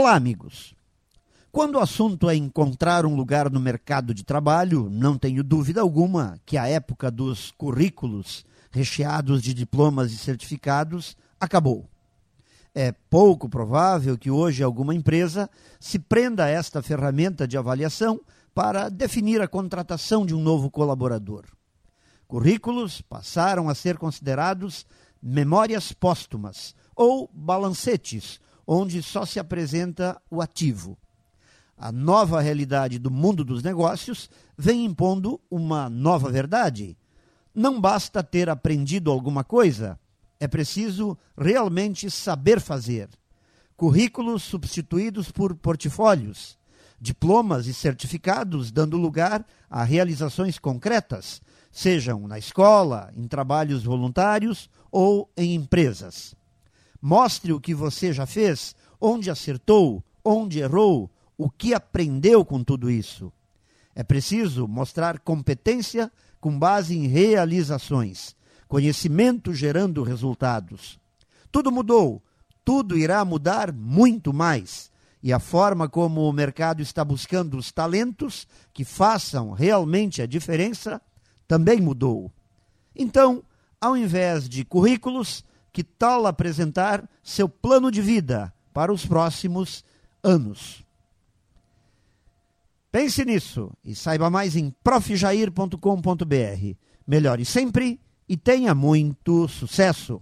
Olá, amigos. Quando o assunto é encontrar um lugar no mercado de trabalho, não tenho dúvida alguma que a época dos currículos recheados de diplomas e certificados acabou. É pouco provável que hoje alguma empresa se prenda a esta ferramenta de avaliação para definir a contratação de um novo colaborador. Currículos passaram a ser considerados memórias póstumas ou balancetes, onde só se apresenta o ativo. A nova realidade do mundo dos negócios vem impondo uma nova verdade. Não basta ter aprendido alguma coisa, é preciso realmente saber fazer. Currículos substituídos por portfólios, diplomas e certificados dando lugar a realizações concretas, sejam na escola, em trabalhos voluntários ou em empresas. Mostre o que você já fez, onde acertou, onde errou, o que aprendeu com tudo isso. É preciso mostrar competência com base em realizações, conhecimento gerando resultados. Tudo mudou, tudo irá mudar muito mais. E a forma como o mercado está buscando os talentos que façam realmente a diferença também mudou. Então, ao invés de currículos, que tal apresentar seu plano de vida para os próximos anos? Pense nisso e saiba mais em profjair.com.br. Melhore sempre e tenha muito sucesso!